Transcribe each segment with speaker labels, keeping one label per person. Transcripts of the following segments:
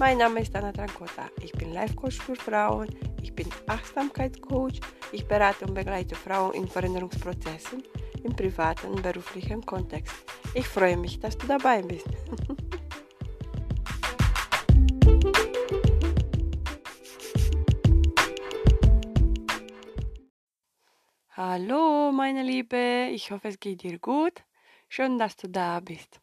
Speaker 1: Mein Name ist Anna Trancota. Ich bin Life Coach für Frauen. Ich bin Achtsamkeitscoach. Ich berate und begleite Frauen in Veränderungsprozessen im privaten und beruflichen Kontext. Ich freue mich, dass du dabei bist. Hallo, meine Liebe. Ich hoffe, es geht dir gut. Schön, dass du da bist.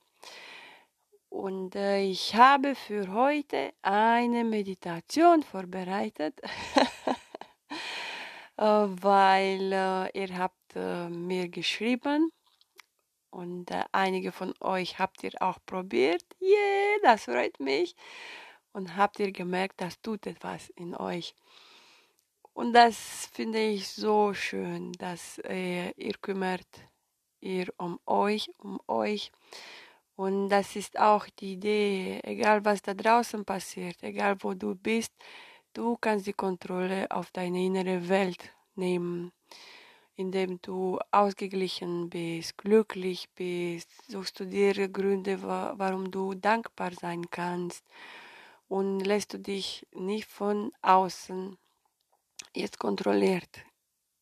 Speaker 1: Und äh, ich habe für heute eine Meditation vorbereitet, äh, weil äh, ihr habt äh, mir geschrieben und äh, einige von euch habt ihr auch probiert. Yeah, das freut mich. Und habt ihr gemerkt, das tut etwas in euch. Und das finde ich so schön, dass äh, ihr kümmert ihr um euch, um euch. Und das ist auch die Idee, egal was da draußen passiert, egal wo du bist, du kannst die Kontrolle auf deine innere Welt nehmen, indem du ausgeglichen bist, glücklich bist, suchst du dir Gründe, warum du dankbar sein kannst und lässt du dich nicht von außen jetzt kontrolliert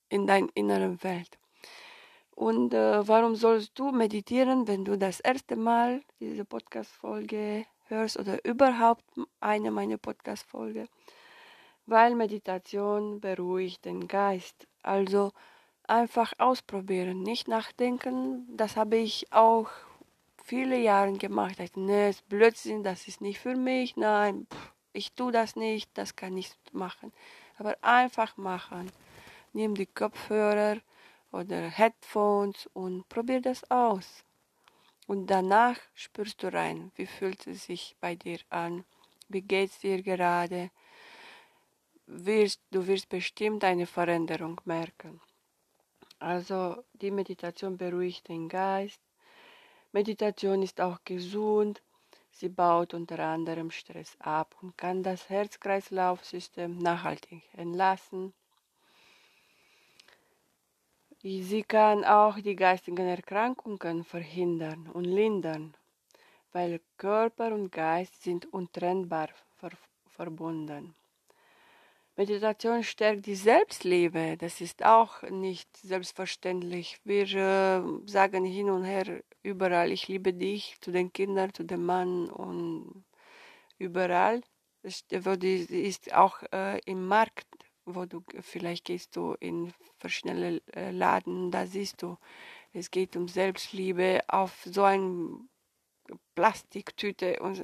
Speaker 1: in deiner inneren Welt. Und äh, warum sollst du meditieren, wenn du das erste Mal diese Podcast-Folge hörst oder überhaupt eine meiner Podcast-Folge? Weil Meditation beruhigt den Geist. Also einfach ausprobieren, nicht nachdenken. Das habe ich auch viele Jahre gemacht. Ich dachte, nee, ist Blödsinn, das ist nicht für mich. Nein, pff, ich tue das nicht, das kann ich machen. Aber einfach machen. Nimm die Kopfhörer oder Headphones und probier das aus. Und danach spürst du rein, wie fühlt es sich bei dir an, wie geht es dir gerade. Wirst, du wirst bestimmt eine Veränderung merken. Also die Meditation beruhigt den Geist. Meditation ist auch gesund. Sie baut unter anderem Stress ab und kann das Herz-Kreislauf-System nachhaltig entlassen. Sie kann auch die geistigen Erkrankungen verhindern und lindern, weil Körper und Geist sind untrennbar ver verbunden. Meditation stärkt die Selbstliebe. Das ist auch nicht selbstverständlich. Wir äh, sagen hin und her überall, ich liebe dich, zu den Kindern, zu dem Mann und überall. Das ist auch äh, im Markt wo du vielleicht gehst du in verschiedene äh, Laden, da siehst du, es geht um Selbstliebe auf so eine Plastiktüte und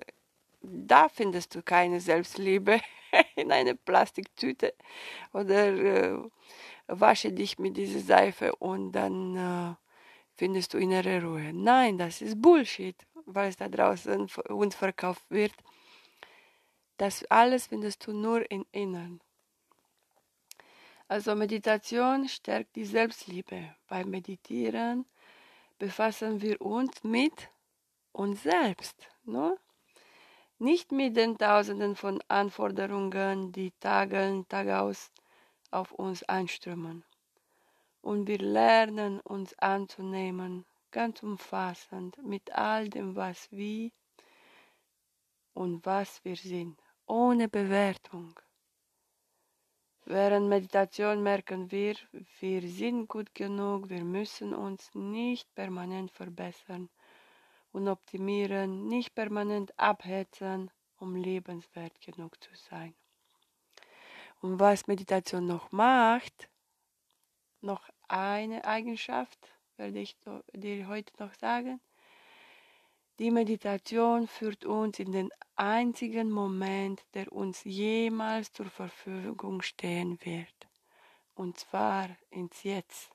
Speaker 1: da findest du keine Selbstliebe in einer Plastiktüte oder äh, wasche dich mit dieser Seife und dann äh, findest du innere Ruhe. Nein, das ist Bullshit, weil es da draußen uns verkauft wird. Das alles findest du nur im Innern. Also Meditation stärkt die Selbstliebe. Beim Meditieren befassen wir uns mit uns selbst. Ne? Nicht mit den Tausenden von Anforderungen, die Tag Tagaus auf uns einströmen. Und wir lernen uns anzunehmen, ganz umfassend, mit all dem, was wir und was wir sind, ohne Bewertung. Während Meditation merken wir, wir sind gut genug, wir müssen uns nicht permanent verbessern und optimieren, nicht permanent abhetzen, um lebenswert genug zu sein. Und was Meditation noch macht, noch eine Eigenschaft, werde ich dir heute noch sagen, die Meditation führt uns in den einzigen Moment, der uns jemals zur Verfügung stehen wird. Und zwar ins Jetzt.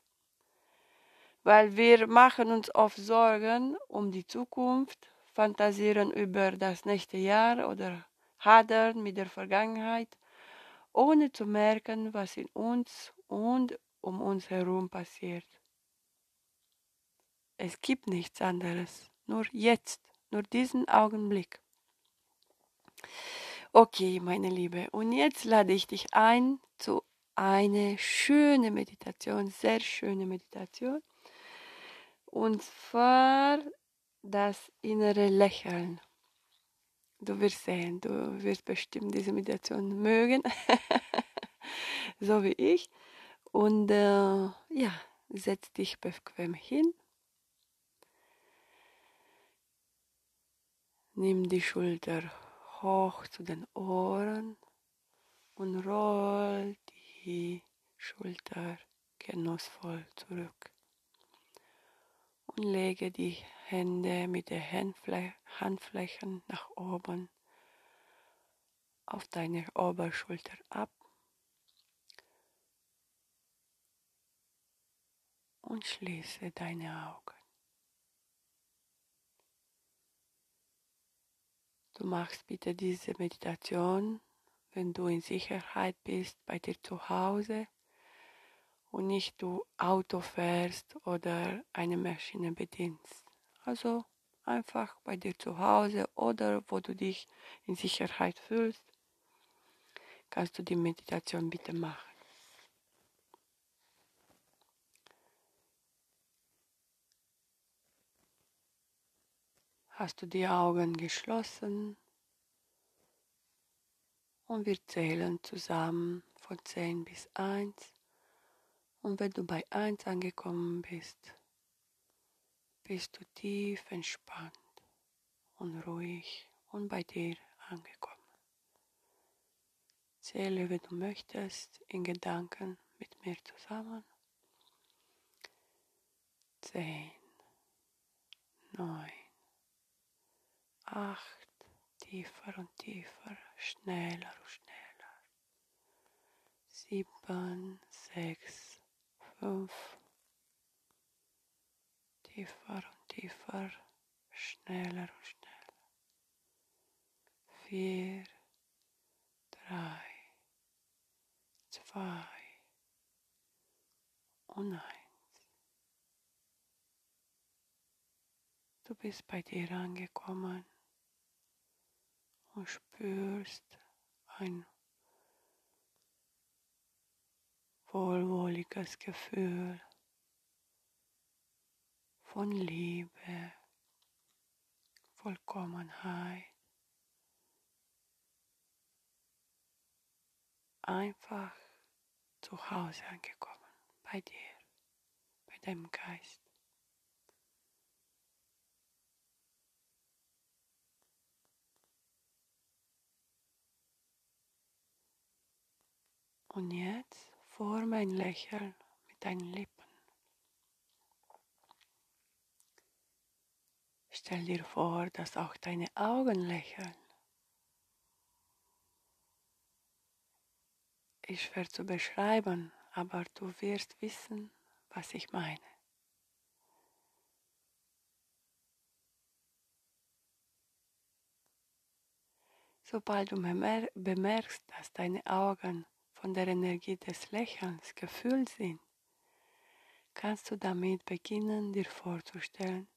Speaker 1: Weil wir machen uns oft Sorgen um die Zukunft, fantasieren über das nächste Jahr oder hadern mit der Vergangenheit, ohne zu merken, was in uns und um uns herum passiert. Es gibt nichts anderes. Nur jetzt, nur diesen Augenblick. Okay, meine Liebe, und jetzt lade ich dich ein zu einer schönen Meditation, sehr schöne Meditation. Und zwar das innere Lächeln. Du wirst sehen, du wirst bestimmt diese Meditation mögen, so wie ich. Und äh, ja, setz dich bequem hin. Nimm die Schulter hoch zu den Ohren und roll die Schulter genussvoll zurück. Und lege die Hände mit den Handflächen nach oben auf deine Oberschulter ab und schließe deine Augen. Du machst bitte diese Meditation, wenn du in Sicherheit bist, bei dir zu Hause und nicht du Auto fährst oder eine Maschine bedienst. Also einfach bei dir zu Hause oder wo du dich in Sicherheit fühlst, kannst du die Meditation bitte machen. Hast du die Augen geschlossen und wir zählen zusammen von 10 bis 1 und wenn du bei 1 angekommen bist, bist du tief entspannt und ruhig und bei dir angekommen. Zähle, wenn du möchtest, in Gedanken mit mir zusammen. Zehn, neun, acht, tiefer und tiefer, schneller und schneller. Sieben, sechs, fünf, tiefer und tiefer, schneller und schneller. Vier, drei, zwei. Und eins. Du bist bei dir angekommen und spürst ein wohlwohliges Gefühl von Liebe, Vollkommenheit. Einfach zu Hause angekommen, bei dir, bei deinem Geist. Und jetzt forme ein Lächeln mit deinen Lippen. Stell dir vor, dass auch deine Augen lächeln. Ist schwer zu beschreiben, aber du wirst wissen, was ich meine. Sobald du bemerkst, dass deine Augen von der Energie des Lächelns gefüllt sind, kannst du damit beginnen, dir vorzustellen,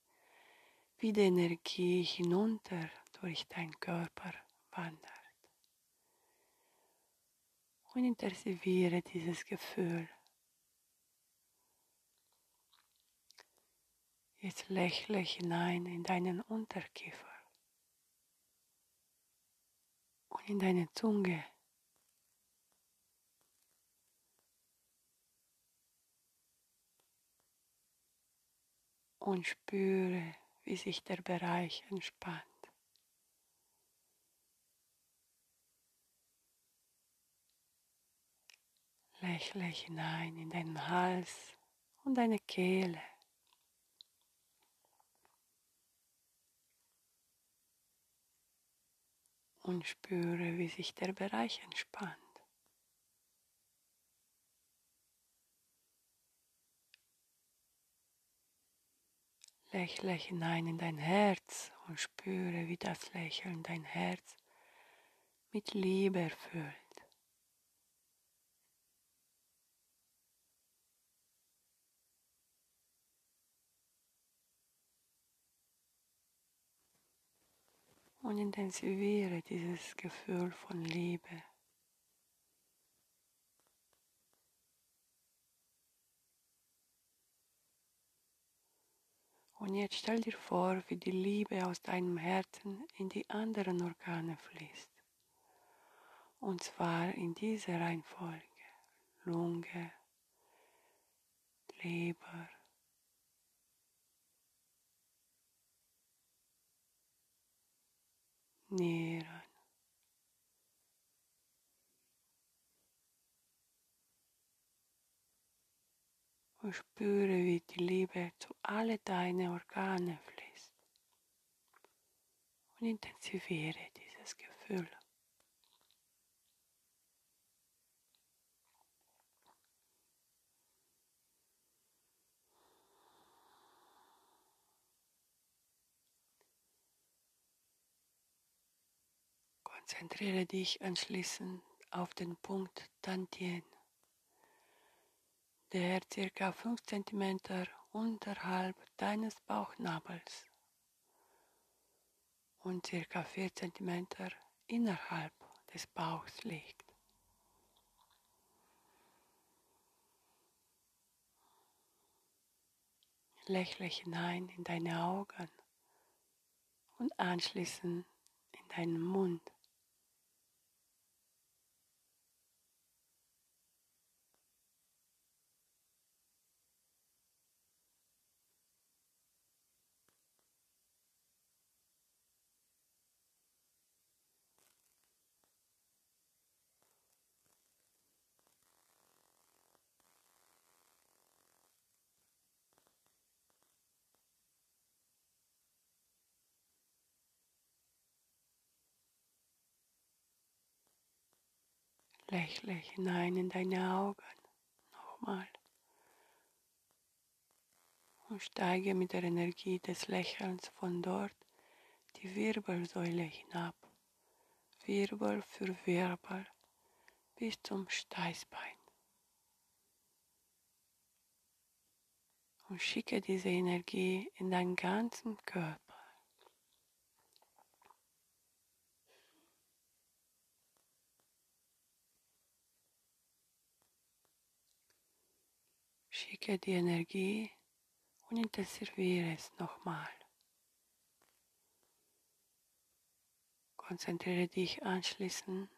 Speaker 1: wie die Energie hinunter durch deinen Körper wandert. Und intensiviere dieses Gefühl. Jetzt lächle hinein in deinen Unterkiefer und in deine Zunge. Und spüre, wie sich der Bereich entspannt. Lächle hinein in deinen Hals und deine Kehle. Und spüre, wie sich der Bereich entspannt. Lächle hinein in dein Herz und spüre, wie das Lächeln dein Herz mit Liebe erfüllt. Und intensiviere dieses Gefühl von Liebe. Und jetzt stell dir vor, wie die Liebe aus deinem Herzen in die anderen Organe fließt. Und zwar in dieser Reihenfolge. Lunge, Leber, Nieren, und spüre, wie die Liebe alle deine Organe fließt. Und intensiviere dieses Gefühl. Konzentriere dich anschließend auf den Punkt Tantien der ca. 5 cm unterhalb deines Bauchnabels und ca. 4 cm innerhalb des Bauchs liegt. Lächle hinein in deine Augen und anschließend in deinen Mund. Lächle hinein in deine Augen. Nochmal. Und steige mit der Energie des Lächelns von dort die Wirbelsäule hinab. Wirbel für Wirbel bis zum Steißbein. Und schicke diese Energie in deinen ganzen Körper. Schicke die Energie und intensiviere es nochmal. Konzentriere dich anschließend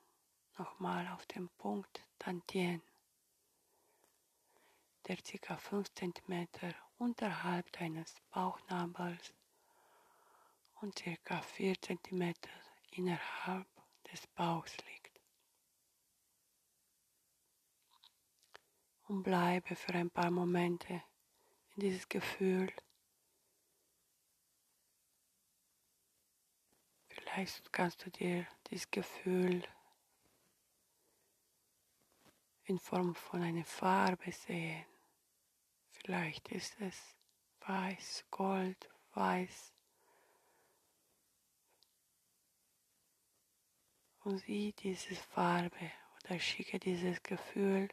Speaker 1: nochmal auf den Punkt Tantien, der ca. 5 cm unterhalb deines Bauchnabels und ca. 4 cm innerhalb des Bauchs liegt. Und bleibe für ein paar Momente in dieses Gefühl. Vielleicht kannst du dir dieses Gefühl in Form von einer Farbe sehen. Vielleicht ist es weiß, gold, weiß. Und sieh diese Farbe oder schicke dieses Gefühl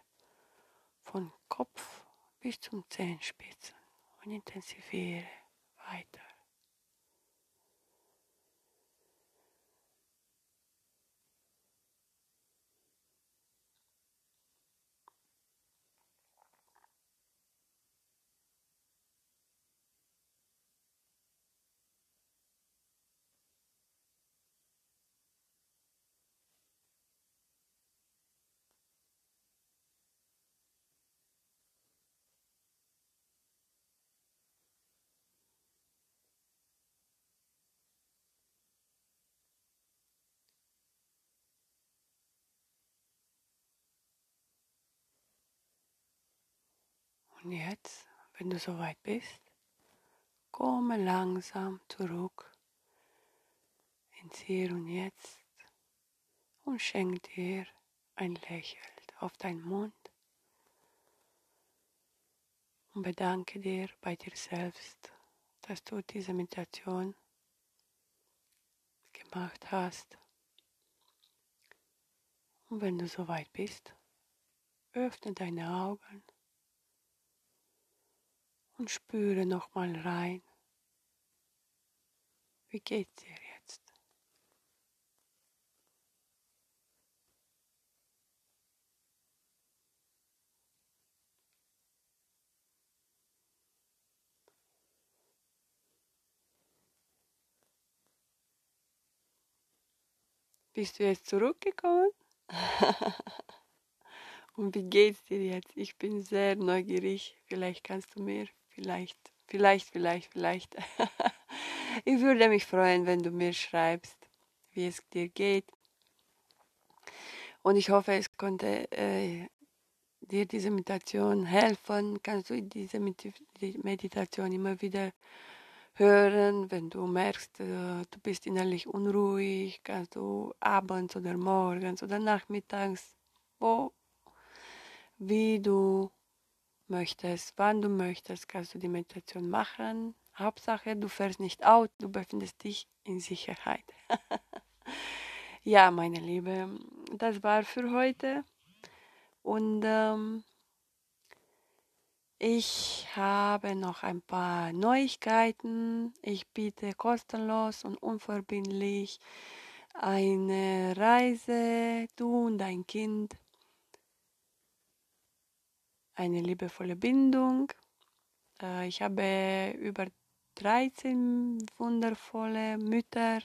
Speaker 1: von Kopf bis zum Zehenspitzen und intensiviere weiter. Und jetzt, wenn du soweit bist, komme langsam zurück ins Hier und Jetzt und schenk dir ein Lächeln auf deinen Mund und bedanke dir bei dir selbst, dass du diese Meditation gemacht hast. Und wenn du soweit bist, öffne deine Augen und spüre nochmal rein. Wie geht's dir jetzt? Bist du jetzt zurückgekommen? Und wie geht's dir jetzt? Ich bin sehr neugierig. Vielleicht kannst du mir vielleicht, vielleicht, vielleicht, vielleicht. ich würde mich freuen, wenn du mir schreibst, wie es dir geht. Und ich hoffe, es konnte äh, dir diese Meditation helfen. Kannst du diese Meditation immer wieder hören, wenn du merkst, äh, du bist innerlich unruhig, kannst du abends oder morgens oder nachmittags, wo, wie du möchtest, wann du möchtest, kannst du die Meditation machen. Hauptsache, du fährst nicht out, du befindest dich in Sicherheit. ja, meine Liebe, das war für heute. Und ähm, ich habe noch ein paar Neuigkeiten. Ich biete kostenlos und unverbindlich eine Reise, du und dein Kind, eine liebevolle Bindung. Äh, ich habe über 13 wundervolle Mütter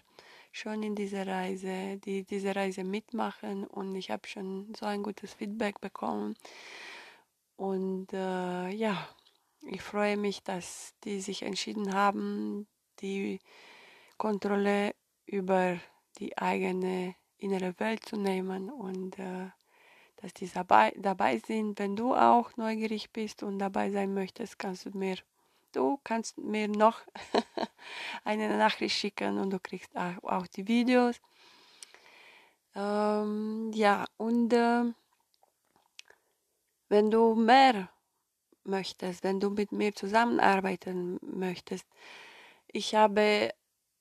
Speaker 1: schon in dieser Reise, die diese Reise mitmachen und ich habe schon so ein gutes Feedback bekommen und äh, ja, ich freue mich, dass die sich entschieden haben, die Kontrolle über die eigene innere Welt zu nehmen und äh, dass die dabei, dabei sind. Wenn du auch neugierig bist und dabei sein möchtest, kannst du mir, du kannst mir noch eine Nachricht schicken und du kriegst auch, die Videos. Ähm, ja, und äh, wenn du mehr möchtest, wenn du mit mir zusammenarbeiten möchtest, ich habe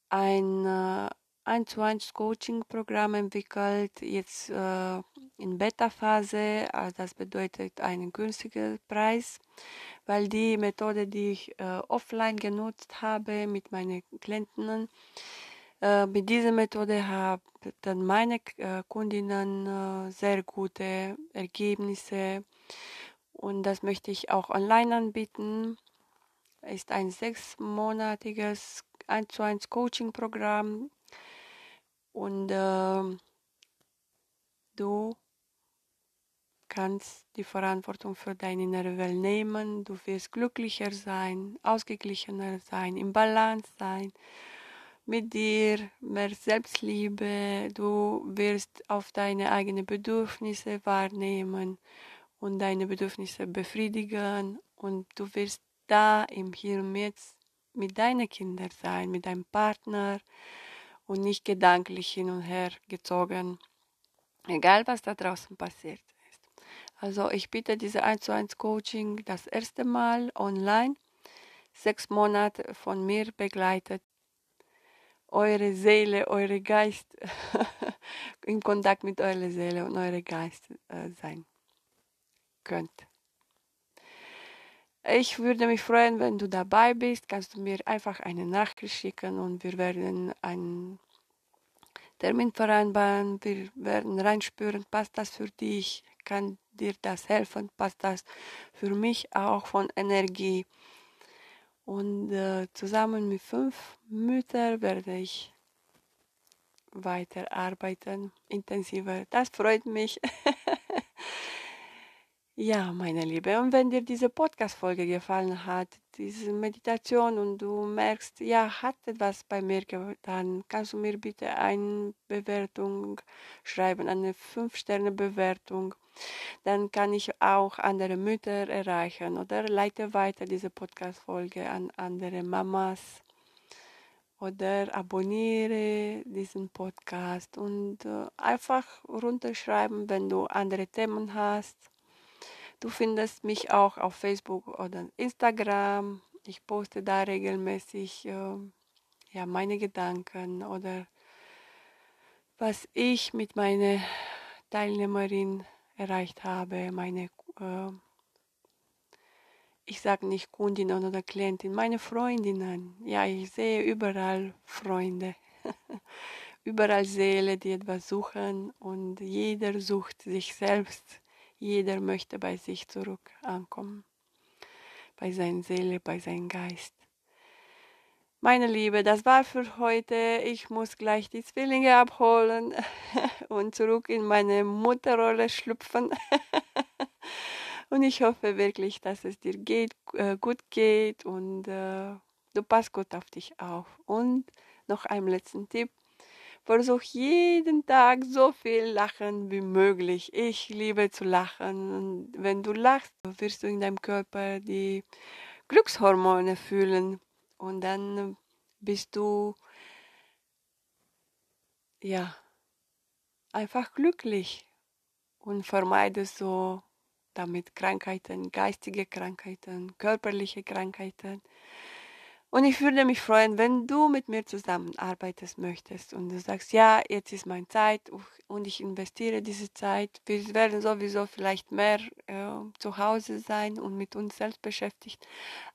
Speaker 1: ein 1 zu 1 Coaching-Programm entwickelt, jetzt äh, in Beta-Phase. Also das bedeutet einen günstigen Preis, weil die Methode, die ich äh, offline genutzt habe mit meinen Klienten, äh, mit dieser Methode haben dann meine äh, Kundinnen äh, sehr gute Ergebnisse und das möchte ich auch online anbieten. Ist ein sechsmonatiges 1 zu 1 Coaching-Programm und äh, du kannst die Verantwortung für deine innere Welt nehmen. Du wirst glücklicher sein, ausgeglichener sein, im Balance sein mit dir, mehr Selbstliebe. Du wirst auf deine eigenen Bedürfnisse wahrnehmen und deine Bedürfnisse befriedigen und du wirst da im Hier und Jetzt mit deinen Kindern sein, mit deinem Partner und nicht gedanklich hin und her gezogen, egal was da draußen passiert ist. Also ich biete diese 1 zu 1 Coaching das erste Mal online, sechs Monate von mir begleitet, eure Seele, eure Geist in Kontakt mit eurer Seele und eurem Geist äh, sein könnt. Ich würde mich freuen, wenn du dabei bist. Kannst du mir einfach eine Nachricht schicken und wir werden einen Termin vereinbaren. Wir werden reinspüren, passt das für dich? Kann dir das helfen? Passt das für mich auch von Energie? Und äh, zusammen mit fünf Müttern werde ich weiterarbeiten, intensiver. Das freut mich. Ja, meine Liebe, und wenn dir diese Podcast-Folge gefallen hat, diese Meditation und du merkst, ja, hat etwas bei mir getan, kannst du mir bitte eine Bewertung schreiben, eine 5-Sterne-Bewertung. Dann kann ich auch andere Mütter erreichen oder leite weiter diese Podcast-Folge an andere Mamas oder abonniere diesen Podcast und äh, einfach runterschreiben, wenn du andere Themen hast Du findest mich auch auf Facebook oder Instagram. Ich poste da regelmäßig äh, ja, meine Gedanken oder was ich mit meiner Teilnehmerin erreicht habe, meine, äh, ich sage nicht Kundinnen oder Klientin, meine Freundinnen. Ja, ich sehe überall Freunde, überall Seele, die etwas suchen und jeder sucht sich selbst jeder möchte bei sich zurück ankommen, bei seiner Seele, bei seinem Geist. Meine Liebe, das war für heute. Ich muss gleich die Zwillinge abholen und zurück in meine Mutterrolle schlüpfen. und ich hoffe wirklich, dass es dir geht, äh, gut geht und äh, du passt gut auf dich auf. Und noch einen letzten Tipp. Versuch jeden Tag so viel lachen wie möglich. Ich liebe zu lachen. Und wenn du lachst, wirst du in deinem Körper die Glückshormone fühlen und dann bist du ja einfach glücklich und vermeidest so damit Krankheiten, geistige Krankheiten, körperliche Krankheiten. Und ich würde mich freuen, wenn du mit mir zusammenarbeiten möchtest und du sagst, ja, jetzt ist meine Zeit und ich investiere diese Zeit. Wir werden sowieso vielleicht mehr äh, zu Hause sein und mit uns selbst beschäftigt,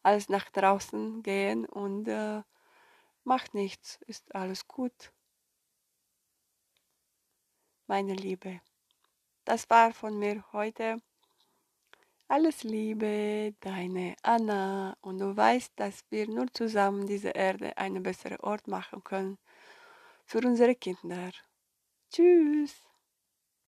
Speaker 1: als nach draußen gehen und äh, macht nichts, ist alles gut. Meine Liebe, das war von mir heute. Alles Liebe, deine Anna. Und du weißt, dass wir nur zusammen diese Erde einen besseren Ort machen können für unsere Kinder. Tschüss.